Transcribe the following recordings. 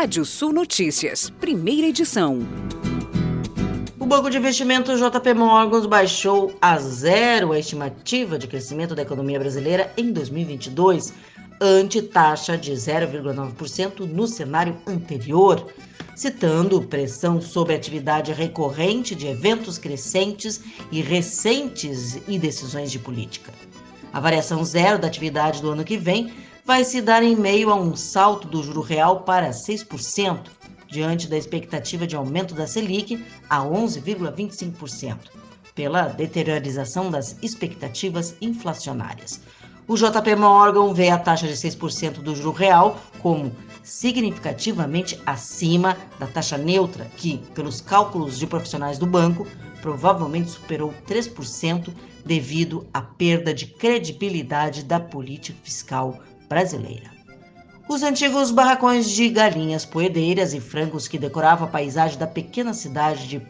Rádio Sul Notícias, primeira edição. O Banco de Investimentos JP Morgan baixou a zero a estimativa de crescimento da economia brasileira em 2022, ante taxa de 0,9% no cenário anterior, citando pressão sobre atividade recorrente de eventos crescentes e recentes e decisões de política. A variação zero da atividade do ano que vem vai se dar em meio a um salto do juro real para 6%, diante da expectativa de aumento da Selic a 11,25%, pela deteriorização das expectativas inflacionárias. O JP Morgan vê a taxa de 6% do juro real como significativamente acima da taxa neutra, que, pelos cálculos de profissionais do banco, provavelmente superou 3% devido à perda de credibilidade da política fiscal brasileira. Os antigos barracões de galinhas poedeiras e frangos que decoravam a paisagem da pequena cidade de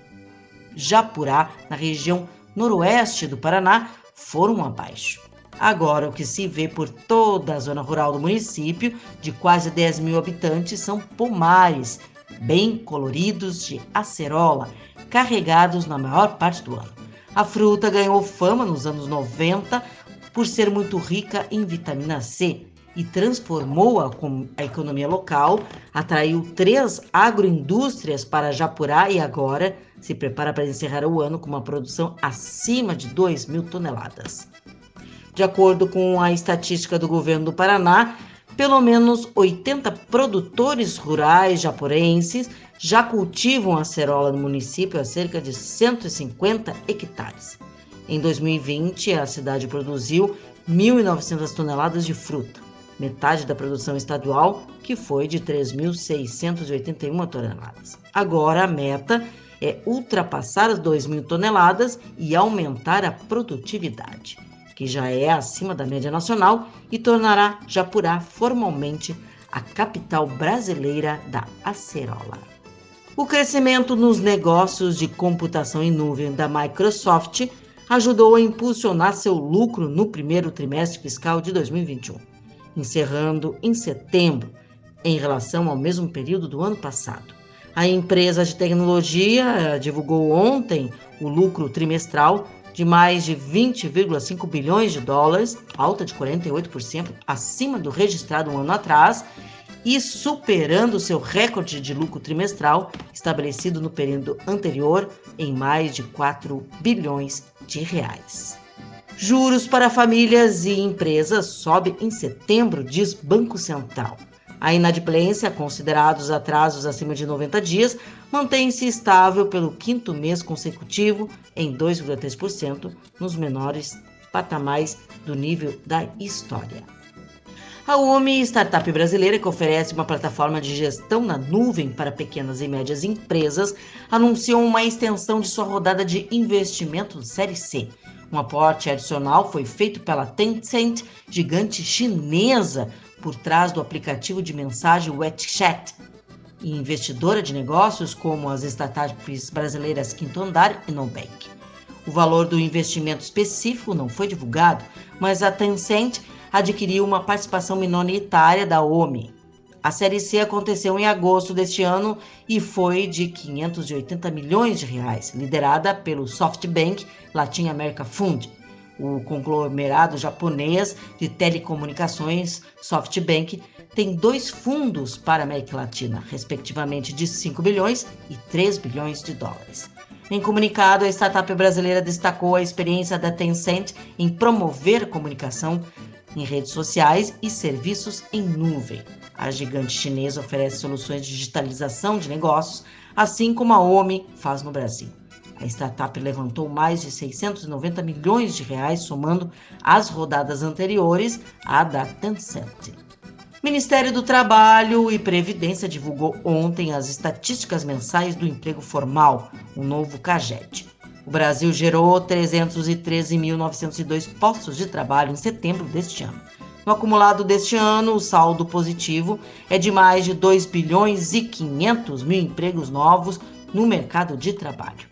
Japurá, na região noroeste do Paraná, foram abaixo. Agora, o que se vê por toda a zona rural do município, de quase 10 mil habitantes, são pomares, bem coloridos de acerola, carregados na maior parte do ano. A fruta ganhou fama nos anos 90 por ser muito rica em vitamina C, e transformou a, a economia local, atraiu três agroindústrias para Japurá e agora se prepara para encerrar o ano com uma produção acima de 2 mil toneladas. De acordo com a estatística do governo do Paraná, pelo menos 80 produtores rurais japorenses já cultivam acerola no município a cerca de 150 hectares. Em 2020, a cidade produziu 1.900 toneladas de fruta metade da produção estadual, que foi de 3.681 toneladas. Agora a meta é ultrapassar as 2.000 toneladas e aumentar a produtividade, que já é acima da média nacional e tornará Japurá formalmente a capital brasileira da acerola. O crescimento nos negócios de computação em nuvem da Microsoft ajudou a impulsionar seu lucro no primeiro trimestre fiscal de 2021 encerrando em setembro, em relação ao mesmo período do ano passado. A empresa de tecnologia eh, divulgou ontem o lucro trimestral de mais de 20,5 bilhões de dólares, alta de 48% acima do registrado um ano atrás e superando seu recorde de lucro trimestral estabelecido no período anterior em mais de 4 bilhões de reais. Juros para famílias e empresas sobe em setembro, diz Banco Central. A inadimplência, considerados atrasos acima de 90 dias, mantém-se estável pelo quinto mês consecutivo em 2,3%, nos menores patamares do nível da história. A UMI, startup brasileira que oferece uma plataforma de gestão na nuvem para pequenas e médias empresas, anunciou uma extensão de sua rodada de investimento Série C um aporte adicional foi feito pela Tencent, gigante chinesa por trás do aplicativo de mensagem WeChat, e investidora de negócios como as startups brasileiras Quinto Andar e Nubank. O valor do investimento específico não foi divulgado, mas a Tencent adquiriu uma participação minoritária da OMI, a Série C aconteceu em agosto deste ano e foi de 580 milhões de reais, liderada pelo SoftBank Latin America Fund. O conglomerado japonês de telecomunicações SoftBank tem dois fundos para a América Latina, respectivamente de 5 bilhões e 3 bilhões de dólares. Em comunicado, a startup brasileira destacou a experiência da Tencent em promover comunicação em redes sociais e serviços em nuvem. A gigante chinesa oferece soluções de digitalização de negócios, assim como a OMI faz no Brasil. A startup levantou mais de 690 milhões de reais, somando as rodadas anteriores à da Tencent. Ministério do Trabalho e Previdência divulgou ontem as estatísticas mensais do emprego formal, o novo CAGED. O Brasil gerou 313.902 postos de trabalho em setembro deste ano. No acumulado deste ano, o saldo positivo é de mais de 2 bilhões e 500 mil empregos novos no mercado de trabalho.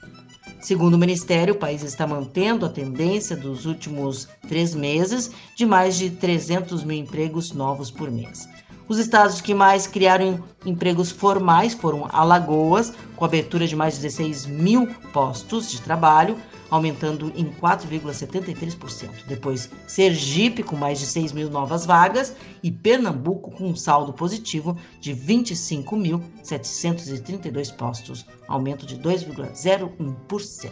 Segundo o Ministério, o país está mantendo a tendência dos últimos três meses de mais de 300 mil empregos novos por mês. Os estados que mais criaram empregos formais foram Alagoas, com abertura de mais de 16 mil postos de trabalho, aumentando em 4,73%. Depois, Sergipe, com mais de 6 mil novas vagas, e Pernambuco, com um saldo positivo de 25.732 postos, aumento de 2,01%.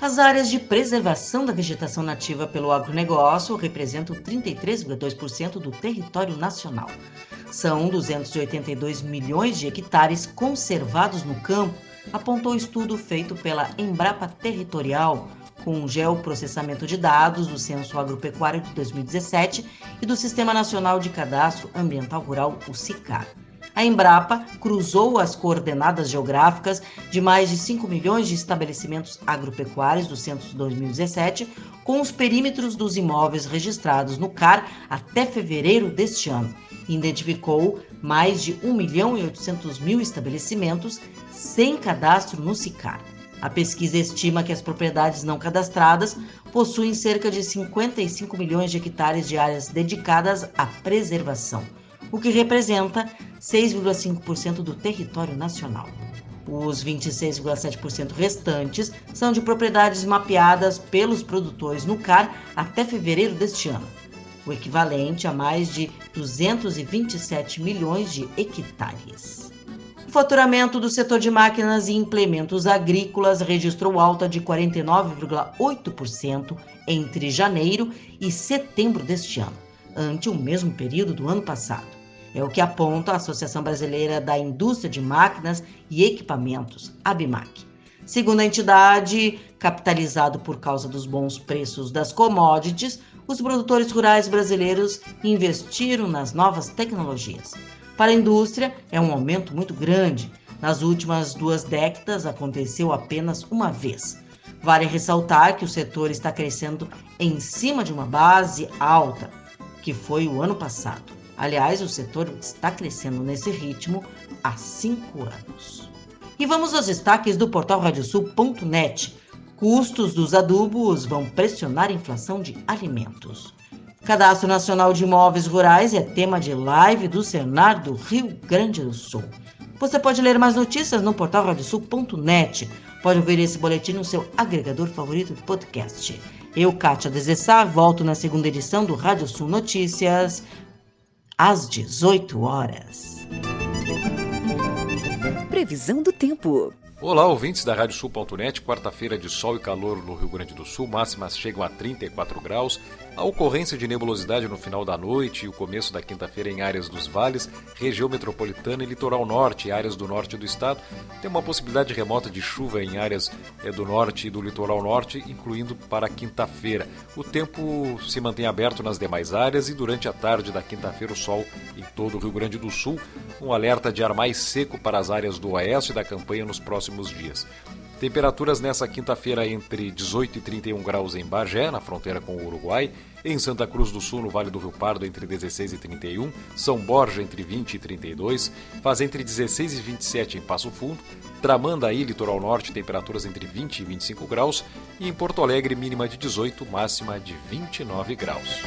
As áreas de preservação da vegetação nativa pelo agronegócio representam 33,2% do território nacional. São 282 milhões de hectares conservados no campo, apontou o estudo feito pela Embrapa Territorial, com geoprocessamento de dados do Censo Agropecuário de 2017 e do Sistema Nacional de Cadastro Ambiental Rural, o SICAR a Embrapa cruzou as coordenadas geográficas de mais de 5 milhões de estabelecimentos agropecuários do censo de 2017 com os perímetros dos imóveis registrados no CAR até fevereiro deste ano. Identificou mais de 1 milhão e 800 mil estabelecimentos sem cadastro no SICAR. A pesquisa estima que as propriedades não cadastradas possuem cerca de 55 milhões de hectares de áreas dedicadas à preservação o que representa 6,5% do território nacional. Os 26,7% restantes são de propriedades mapeadas pelos produtores no CAR até fevereiro deste ano, o equivalente a mais de 227 milhões de hectares. O faturamento do setor de máquinas e implementos agrícolas registrou alta de 49,8% entre janeiro e setembro deste ano, ante o mesmo período do ano passado. É o que aponta a Associação Brasileira da Indústria de Máquinas e Equipamentos, ABMAC. Segundo a entidade, capitalizado por causa dos bons preços das commodities, os produtores rurais brasileiros investiram nas novas tecnologias. Para a indústria, é um aumento muito grande. Nas últimas duas décadas, aconteceu apenas uma vez. Vale ressaltar que o setor está crescendo em cima de uma base alta, que foi o ano passado. Aliás, o setor está crescendo nesse ritmo há cinco anos. E vamos aos destaques do portal radiosul.net. Custos dos adubos vão pressionar a inflação de alimentos. Cadastro Nacional de Imóveis Rurais é tema de live do Senar do Rio Grande do Sul. Você pode ler mais notícias no portal radiosul.net. Pode ouvir esse boletim no seu agregador favorito de podcast. Eu, Kátia Desessar, volto na segunda edição do Rádio Sul Notícias às 18 horas. Previsão do tempo. Olá, ouvintes da Rádio Sul.net. Quarta-feira de sol e calor no Rio Grande do Sul, máximas chegam a 34 graus. A ocorrência de nebulosidade no final da noite e o começo da quinta-feira em áreas dos vales, região metropolitana e litoral norte e áreas do norte do estado. Tem uma possibilidade remota de chuva em áreas é, do norte e do litoral norte, incluindo para quinta-feira. O tempo se mantém aberto nas demais áreas e durante a tarde da quinta-feira o sol em todo o Rio Grande do Sul. Um alerta de ar mais seco para as áreas do oeste da campanha nos próximos dias. Temperaturas nessa quinta-feira entre 18 e 31 graus em Bagé, na fronteira com o Uruguai, em Santa Cruz do Sul, no Vale do Rio Pardo, entre 16 e 31, São Borja, entre 20 e 32, faz entre 16 e 27 em Passo Fundo, Tramandaí, litoral norte, temperaturas entre 20 e 25 graus, e em Porto Alegre, mínima de 18, máxima de 29 graus.